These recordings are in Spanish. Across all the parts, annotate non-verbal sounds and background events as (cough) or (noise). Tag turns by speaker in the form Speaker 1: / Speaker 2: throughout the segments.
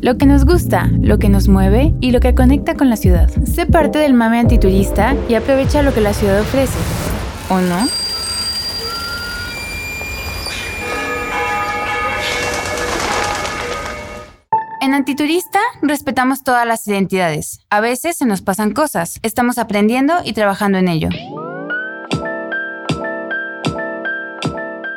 Speaker 1: lo que nos gusta, lo que nos mueve y lo que conecta con la ciudad. Sé parte del mame antiturista y aprovecha lo que la ciudad ofrece. ¿O no? En Antiturista respetamos todas las identidades. A veces se nos pasan cosas. Estamos aprendiendo y trabajando en ello.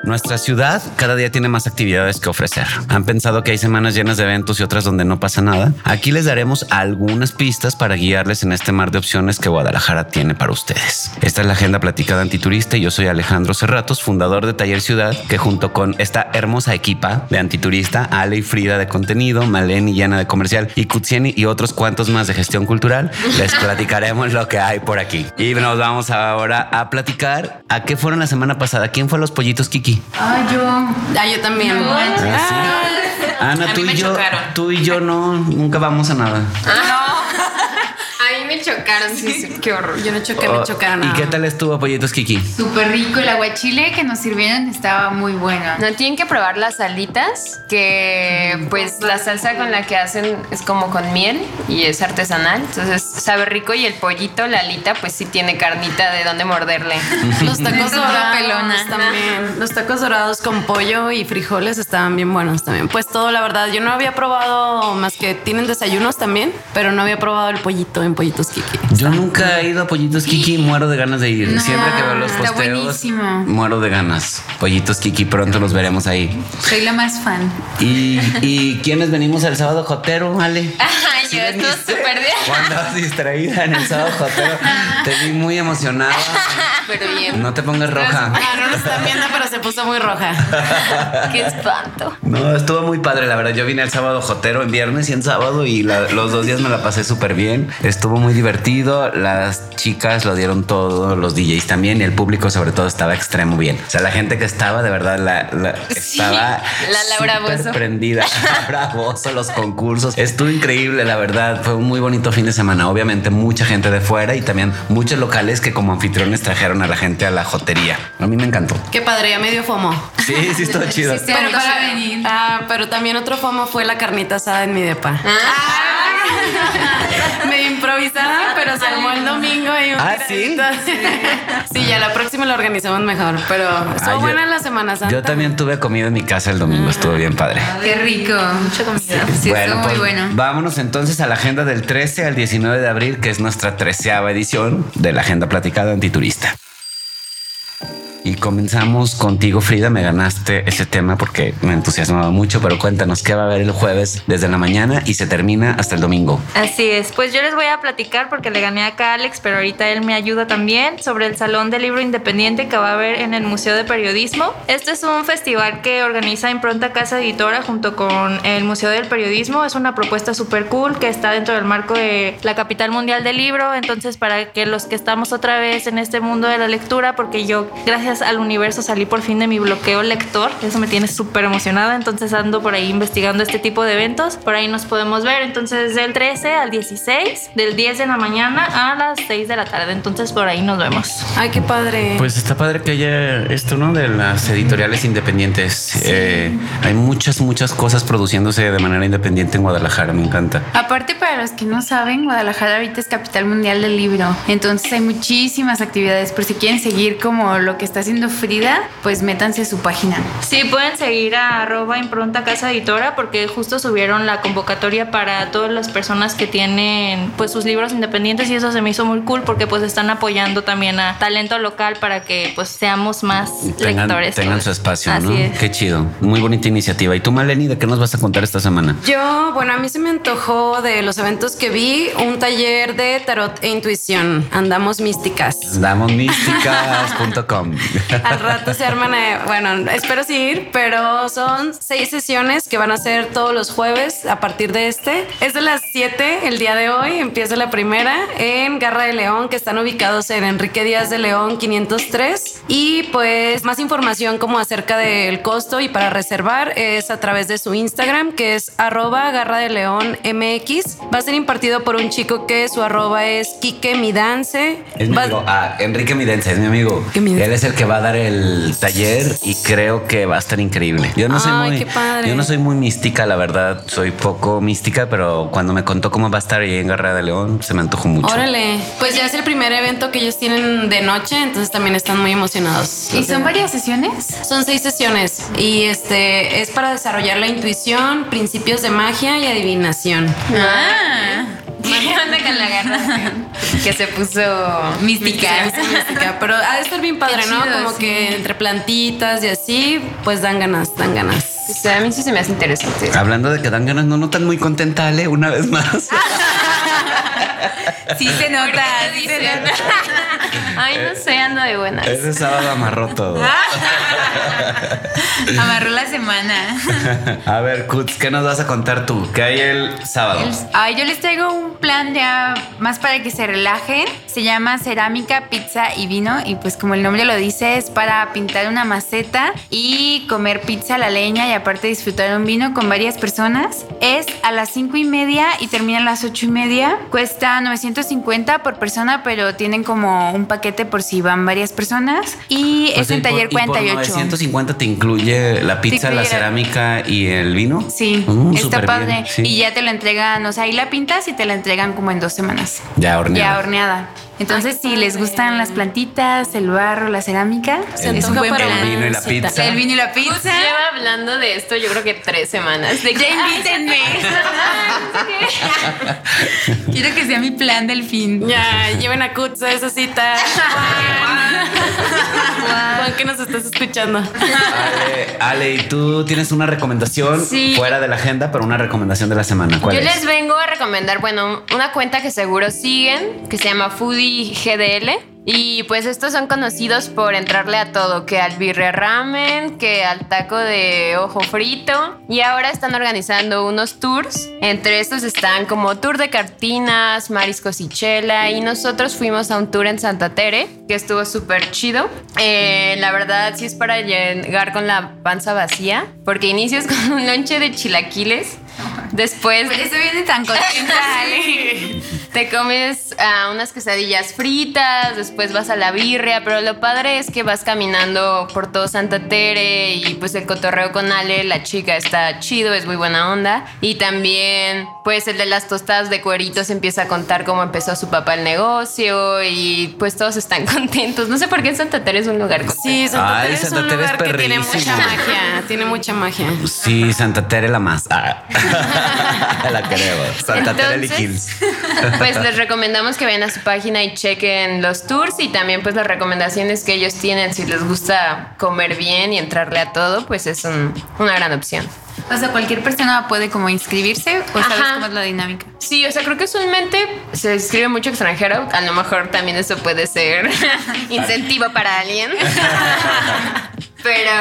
Speaker 2: Nuestra ciudad cada día tiene más actividades que ofrecer. Han pensado que hay semanas llenas de eventos y otras donde no pasa nada. Aquí les daremos algunas pistas para guiarles en este mar de opciones que Guadalajara tiene para ustedes. Esta es la agenda platicada antiturista y yo soy Alejandro Cerratos, fundador de Taller Ciudad, que junto con esta hermosa equipa de antiturista, Ale y Frida de contenido, Malén y Yana de comercial y Kutsieni y otros cuantos más de gestión cultural, les platicaremos lo que hay por aquí. Y nos vamos ahora a platicar a qué fueron la semana pasada. ¿Quién fue los pollitos Kiki?
Speaker 3: Ah, yo.
Speaker 4: Ah, yo también.
Speaker 2: Ah, Ana, tú y yo, tú y yo no, nunca vamos a nada.
Speaker 4: A mí me chocaron, sí, sí, qué horror. Yo no choqué,
Speaker 2: Oh,
Speaker 4: me chocaron.
Speaker 2: ¿Y qué tal estuvo Pollitos Kiki?
Speaker 3: Súper rico. El aguachile que nos sirvieron estaba muy bueno.
Speaker 4: No, tienen que probar las alitas, que pues la salsa con la que hacen es como con miel y es artesanal, entonces sabe rico y el pollito, la alita, pues sí tiene carnita de dónde morderle. (laughs)
Speaker 5: Los tacos dorados
Speaker 3: pelona.
Speaker 5: también. Los tacos dorados con pollo y frijoles estaban bien buenos también. Pues todo, la verdad, yo no había probado más que tienen desayunos también, pero no había probado el pollito en Pollitos Kiki.
Speaker 2: Yo nunca he ido a Pollitos Kiki, muero de ganas de ir.
Speaker 3: No,
Speaker 2: Siempre que veo los posteos,
Speaker 3: buenísimo.
Speaker 2: muero de ganas. Pollitos Kiki, pronto los veremos ahí.
Speaker 3: Soy la más fan.
Speaker 2: ¿Y, y quiénes venimos el sábado Jotero, Ale? (laughs)
Speaker 4: Ay,
Speaker 2: ¿Sí
Speaker 4: yo
Speaker 2: veniste?
Speaker 4: súper bien.
Speaker 2: Cuando andabas distraída en el sábado Jotero, (laughs) te vi muy emocionada.
Speaker 4: Pero bien.
Speaker 2: No te pongas roja.
Speaker 5: Ah, no lo están viendo, pero se puso muy roja. (laughs)
Speaker 4: Qué espanto.
Speaker 2: No, estuvo muy padre, la verdad. Yo vine el sábado jotero en viernes y en sábado y la- los dos días me la pasé súper bien. Estuvo muy divertido. Las chicas lo dieron todo, los DJs también y el público sobre todo estaba extremo bien. O sea, la gente que estaba de verdad la, la- estaba
Speaker 4: la Laura
Speaker 2: prendida. (laughs) Laura los concursos. Estuvo increíble, la verdad. Fue un muy bonito fin de semana. Obviamente mucha gente de fuera y también muchos locales que como anfitriones trajeron a la gente a la jotería. A mí me encantó.
Speaker 5: Qué padre, ya me dio fomo.
Speaker 2: Sí, sí, estuvo (laughs) chido.
Speaker 3: Sí, pero para venir.
Speaker 5: Ah, pero también otro fomo fue la carnita asada en mi depa. (laughs) Medio improvisada, pero se armó el domingo
Speaker 2: Ah, (laughs) ¿sí?
Speaker 5: Sí, ya la próxima lo organizamos mejor, pero estuvo
Speaker 2: Ah, yo-
Speaker 5: buena la Semana Santa.
Speaker 2: Yo también tuve comida en mi casa el domingo, estuvo bien padre.
Speaker 3: Qué rico. Mucha comida. Sí, estuvo muy
Speaker 2: pues,
Speaker 3: bueno.
Speaker 2: vámonos entonces a la agenda del 13 al 19 de abril, que es nuestra treceava edición de la agenda platicada antiturista. Y comenzamos contigo, Frida. Me ganaste ese tema porque me entusiasmaba mucho, pero cuéntanos qué va a haber el jueves desde la mañana y se termina hasta el domingo.
Speaker 6: Así es, pues yo les voy a platicar porque le gané acá a Alex, pero ahorita él me ayuda también sobre el Salón del Libro Independiente que va a haber en el Museo de Periodismo. Este es un festival que organiza Impronta Casa Editora junto con el Museo del Periodismo. Es una propuesta súper cool que está dentro del marco de la capital mundial del libro. Entonces, para que los que estamos otra vez en este mundo de la lectura, porque yo, gracias al universo, salí por fin de mi bloqueo lector, eso me tiene súper emocionada. Entonces, ando por ahí investigando este tipo de eventos. Por ahí nos podemos ver. Entonces, del 13 al 16, del 10 de la mañana a las 6 de la tarde. Entonces, por ahí nos vemos.
Speaker 5: Ay, qué padre.
Speaker 2: Pues está padre que haya esto, ¿no? De las editoriales independientes. Eh, hay muchas, muchas cosas produciéndose de manera independiente en Guadalajara, me encanta.
Speaker 3: Aparte, para los que no saben, Guadalajara ahorita es capital mundial del libro. Entonces hay muchísimas actividades. Por si quieren seguir como lo que está haciendo Frida, pues métanse a su página.
Speaker 6: Sí, pueden seguir a arroba impronta casa editora porque justo subieron la convocatoria para todas las personas que tienen pues sus libros independientes y eso se me hizo muy cool porque pues están apoyando también a talento local para que pues seamos más
Speaker 2: Tengan,
Speaker 6: lectores.
Speaker 2: tengan su espacio,
Speaker 6: Así
Speaker 2: ¿no?
Speaker 6: es.
Speaker 2: Qué chido. Muy bonita iniciativa. ¿Y tú, Maleni, de qué nos vas a contar esta semana?
Speaker 5: Yo, bueno, a mí se me antojó de los eventos que vi un taller de tarot e intuición. Andamos místicas.
Speaker 2: Damosmísticas.com. (laughs)
Speaker 5: Al rato se arman, eh, bueno, espero sí ir, pero son seis sesiones que van a ser todos los jueves a partir de este. Es de las 7 el día de hoy, empieza la primera en Garra de León, que están ubicados en Enrique Díaz de León 503. Y pues más información como acerca del costo y para reservar es a través de su Instagram, que es arroba Garra de León MX. Va a ser impartido por un chico que su arroba es Quique Midance.
Speaker 2: Es mi amigo. Ah, Enrique Midense, es mi amigo. Él es el que va a dar el taller y creo que va a estar increíble. Yo no soy
Speaker 5: Ay,
Speaker 2: muy,
Speaker 5: qué padre.
Speaker 2: yo no soy muy mística, la verdad. Soy poco mística, pero cuando me contó cómo va a estar ahí en Guerra de León, se me antojó mucho.
Speaker 5: Órale, pues ya es el primer evento que ellos tienen de noche, entonces también están muy emocionados.
Speaker 3: ¿Y son varias sesiones?
Speaker 5: Son seis sesiones y este es para desarrollar la intuición, principios de magia y adivinación.
Speaker 3: Ah,
Speaker 4: ¿Qué onda con la garra? que se puso
Speaker 3: mística.
Speaker 5: Pero ha de estar bien padre, ¿no? Como
Speaker 3: sí.
Speaker 5: que entre plantitas y así, pues dan ganas, dan ganas.
Speaker 4: O sea, a mí sí se me hace interesante.
Speaker 2: Hablando de que dan ganas, no notan muy contenta, Ale, una vez más. (laughs)
Speaker 3: Sí se nota, sí se nota.
Speaker 4: Ay, no sé, ando de buenas.
Speaker 2: Ese sábado amarró todo. (laughs)
Speaker 3: Amarró la semana.
Speaker 2: A ver, Kutz, ¿qué nos vas a contar tú? ¿Qué hay el sábado?
Speaker 3: El- Ay, yo les traigo un plan ya más para que se relajen. Se llama cerámica, pizza y vino. Y pues como el nombre lo dice, es para pintar una maceta y comer pizza a la leña y aparte disfrutar un vino con varias personas. Es a las cinco y media y termina a las ocho y media. Cuesta 950 por persona, pero tienen como un paquete por si van varias personas. Y
Speaker 2: O
Speaker 3: es
Speaker 2: sea,
Speaker 3: en
Speaker 2: y por-
Speaker 3: taller
Speaker 2: y por
Speaker 3: 48.
Speaker 2: 950 te incluye la pizza, la
Speaker 3: incluye la-
Speaker 2: cerámica y el vino.
Speaker 3: Sí,
Speaker 2: Mm,
Speaker 3: está padre.
Speaker 2: bien, sí.
Speaker 3: Y ya te lo entregan, o sea, ahí la pintas y te la entregan como en dos semanas.
Speaker 2: Ya horneada.
Speaker 3: Ya horneada. Entonces, si les gustan las plantitas, el barro, la cerámica,
Speaker 5: Se
Speaker 3: es un buen plan.
Speaker 2: El vino y la pizza.
Speaker 3: El vino y la pizza.
Speaker 4: lleva hablando de esto yo creo que tres semanas. De que,
Speaker 3: Ya invítenme. (laughs) Quiero que sea mi plan del fin.
Speaker 5: Ya, lleven a Kutz a esa cita. (laughs) (laughs) Juan. Que nos estás escuchando.
Speaker 2: Ale, Ale, ¿y tú tienes una recomendación
Speaker 4: Sí.
Speaker 2: fuera de la agenda, pero una recomendación de la semana? ¿Cuál
Speaker 4: Yo
Speaker 2: es?
Speaker 4: les vengo a recomendar, bueno, una cuenta que seguro siguen, que se llama Foodie GDL. Y pues estos son conocidos por entrarle a todo, que al birria ramen, que al taco de ojo frito. Y ahora están organizando unos tours. Entre estos están como tour de cartinas, mariscos y chela. Y nosotros fuimos a un tour en Santa Tere, que estuvo súper chido. Eh, la verdad sí es para llegar con la panza vacía, porque inicias (laughs) con un lonche de chilaquiles. Después
Speaker 3: Por eso viene tan contenta, (laughs) Ale.
Speaker 4: Te comes ah, unas quesadillas fritas, después vas a la birria, pero lo padre es que vas caminando por todo Santa Tere y pues el cotorreo con Ale, la chica está chido, es muy buena onda. Y también pues el de las tostadas de cueritos empieza a contar cómo empezó su papá el negocio y pues todos están (laughs) contentos. No sé por qué en Santa Tere es un lugar contento.
Speaker 5: Sí, Santa
Speaker 2: Ay,
Speaker 5: Tere es
Speaker 2: Santa
Speaker 5: un
Speaker 2: Tere es
Speaker 5: lugar que tiene mucha magia. Tiene mucha magia.
Speaker 2: Sí, Santa Tere la más. Ah. (laughs) (laughs) la queremos. Santa Tere
Speaker 4: Entonces,
Speaker 2: Hills.
Speaker 4: Pues les recomendamos que vayan a su página y chequen los tours y también pues las recomendaciones que ellos tienen. Si les gusta comer bien y entrarle a todo, pues es un- una gran opción.
Speaker 3: O sea, cualquier persona puede como inscribirse o sabes
Speaker 4: Ajá.
Speaker 3: cómo es la dinámica.
Speaker 4: Sí, o sea, creo que usualmente se escribe mucho extranjero. A lo mejor también eso puede ser (laughs) incentivo para alguien. (laughs) Pero,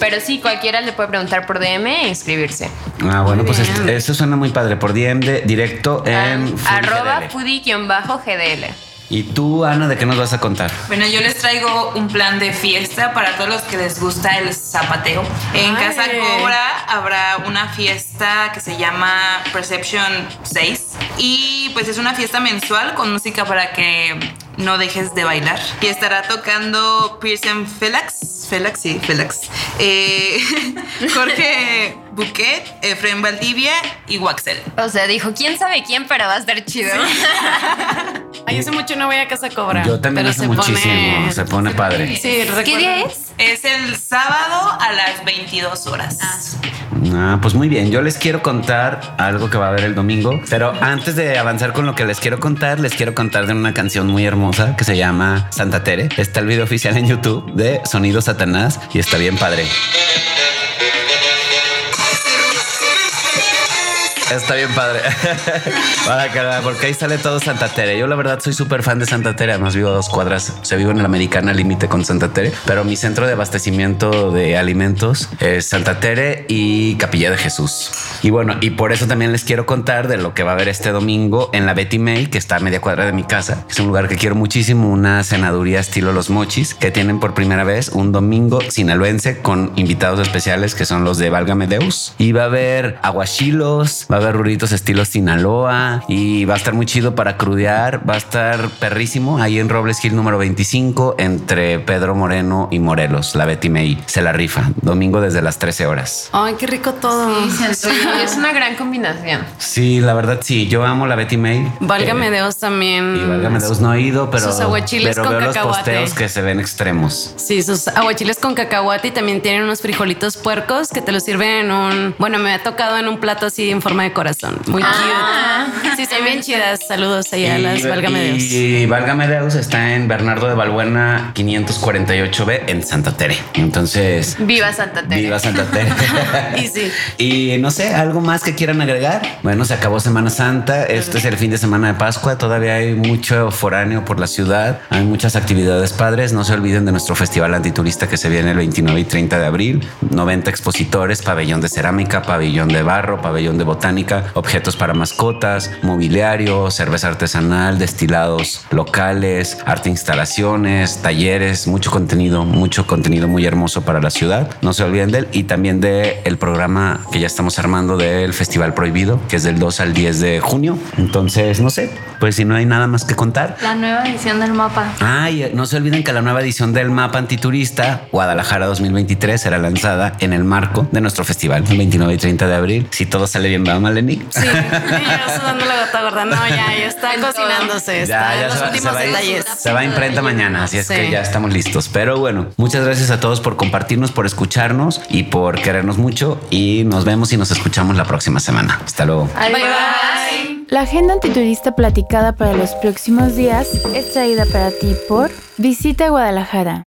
Speaker 4: pero sí, cualquiera le puede preguntar por DM e inscribirse.
Speaker 2: Ah, bueno, pues
Speaker 5: bien.
Speaker 2: es- eso suena muy padre. Por DM de directo en
Speaker 4: Ah, arroba
Speaker 2: Foodie GDL.
Speaker 4: foodie-gdl.
Speaker 2: ¿Y tú, Ana, de qué nos vas a contar?
Speaker 7: Bueno, yo les traigo un plan de fiesta para todos los que les gusta el zapateo. En
Speaker 5: Ay.
Speaker 7: Casa Cobra habrá una fiesta que se llama Perception 6 y pues es una fiesta mensual con música para que no dejes de bailar. Y estará tocando Pearson Felax, Felax, sí, Felax, eh, (laughs) Jorge Buquet, Efraín Valdivia y Waxel.
Speaker 4: O sea, dijo, quién sabe quién, pero va a estar chido. (laughs)
Speaker 5: Ay, hace mucho no voy a Casa Cobra.
Speaker 2: Yo también
Speaker 5: pero
Speaker 2: hace
Speaker 5: se
Speaker 2: muchísimo.
Speaker 5: pone-
Speaker 2: se pone padre.
Speaker 5: Sí, recuerdo.
Speaker 3: ¿Qué día es?
Speaker 7: Es el sábado a las 22 horas.
Speaker 2: Ah, pues muy bien. Yo les quiero contar algo que va a haber el domingo. Pero antes de avanzar con lo que les quiero contar, les quiero contar de una canción muy hermosa que se llama Santa Tere. Está el video oficial en YouTube de Sonido Satanás y está bien padre. Está bien padre. (laughs) Para porque ahí sale todo Santa Tere. Yo la verdad soy súper fan de Santa Tere. Además vivo a dos cuadras. Se vivo en la Americana límite con Santa Tere. Pero mi centro de abastecimiento de alimentos es Santa Tere y Capilla de Jesús. Y bueno, y por eso también les quiero contar de lo que va a haber este domingo en la Betty May, que está a media cuadra de mi casa. Es un lugar que quiero muchísimo, una cenaduría estilo Los Mochis, que tienen por primera vez un domingo sinaloense con invitados especiales que son los de Válgame Deus. Y va a haber aguachilos, va a haber ruritos estilo Sinaloa y va a estar muy chido para crudear. Va a estar perrísimo ahí en Robles Hill número 25 entre Pedro Moreno y Morelos. La Betty May se la rifa. Domingo desde las 13 horas.
Speaker 5: Ay, qué rico todo. (laughs)
Speaker 4: es una gran combinación.
Speaker 2: Sí, la verdad sí. Yo amo la Betty May.
Speaker 5: Válgame
Speaker 2: Eh,
Speaker 5: Dios también.
Speaker 2: Y válgame Dios, no he ido, pero,
Speaker 5: Sus aguachiles
Speaker 2: pero
Speaker 5: con
Speaker 2: veo los
Speaker 5: cacahuate.
Speaker 2: posteos que se ven extremos.
Speaker 5: Sí, sus aguachiles con cacahuate y también tienen unos frijolitos puercos que te los sirven en un. Bueno, me ha tocado en un plato así en forma de corazón. Muy cute. Sí, son bien chidas. Saludos allá a las Válgame Dios.
Speaker 2: y Válgame Deus está en Bernardo de Balbuena 548B en Santa Tere. Entonces,
Speaker 4: Viva Santa Tere.
Speaker 2: viva Santa Tere. (laughs)
Speaker 5: Y sí.
Speaker 2: Y no sé, algo más que quieran agregar. Bueno, se acabó Semana Santa. Este es el fin de semana de Pascua. Todavía hay mucho foráneo por la ciudad. Hay muchas actividades padres. No se olviden de nuestro festival antiturista que se viene el 29 y 30 de abril. 90 expositores, pabellón de cerámica, pabellón de barro, pabellón de botánica, objetos para mascotas, mobiliario, cerveza artesanal, destilados locales, arte instalaciones, talleres, mucho contenido, mucho contenido muy hermoso para la ciudad. No se olviden de él y también de el programa que ya estamos armando del Festival Prohibido, que es del 2 al 10 de junio. Entonces, no sé, pues si no hay nada más que contar.
Speaker 6: La nueva edición del mapa.
Speaker 2: Ay, no se olviden que la nueva edición del mapa antiturista Guadalajara 2023 será lanzada en el marco de nuestro festival el 29 y 30 de abril. Si todo sale bien, va Maleni.
Speaker 5: Sí, y yo sudando la gota gorda. No, ya, ya está (laughs) cocinándose. Está en los
Speaker 2: se va-
Speaker 5: últimos
Speaker 2: se va
Speaker 5: detalles.
Speaker 2: Se va a imprenta mañana, así es
Speaker 5: Sí.
Speaker 2: que ya estamos listos. Pero bueno, muchas gracias a todos por compartirnos, por escucharnos y por querernos mucho. Y nos vemos y nos escuchamos la próxima semana. Hasta luego.
Speaker 6: Adiós.
Speaker 1: La agenda antiturista platicada para los próximos días es traída para ti por Visita Guadalajara.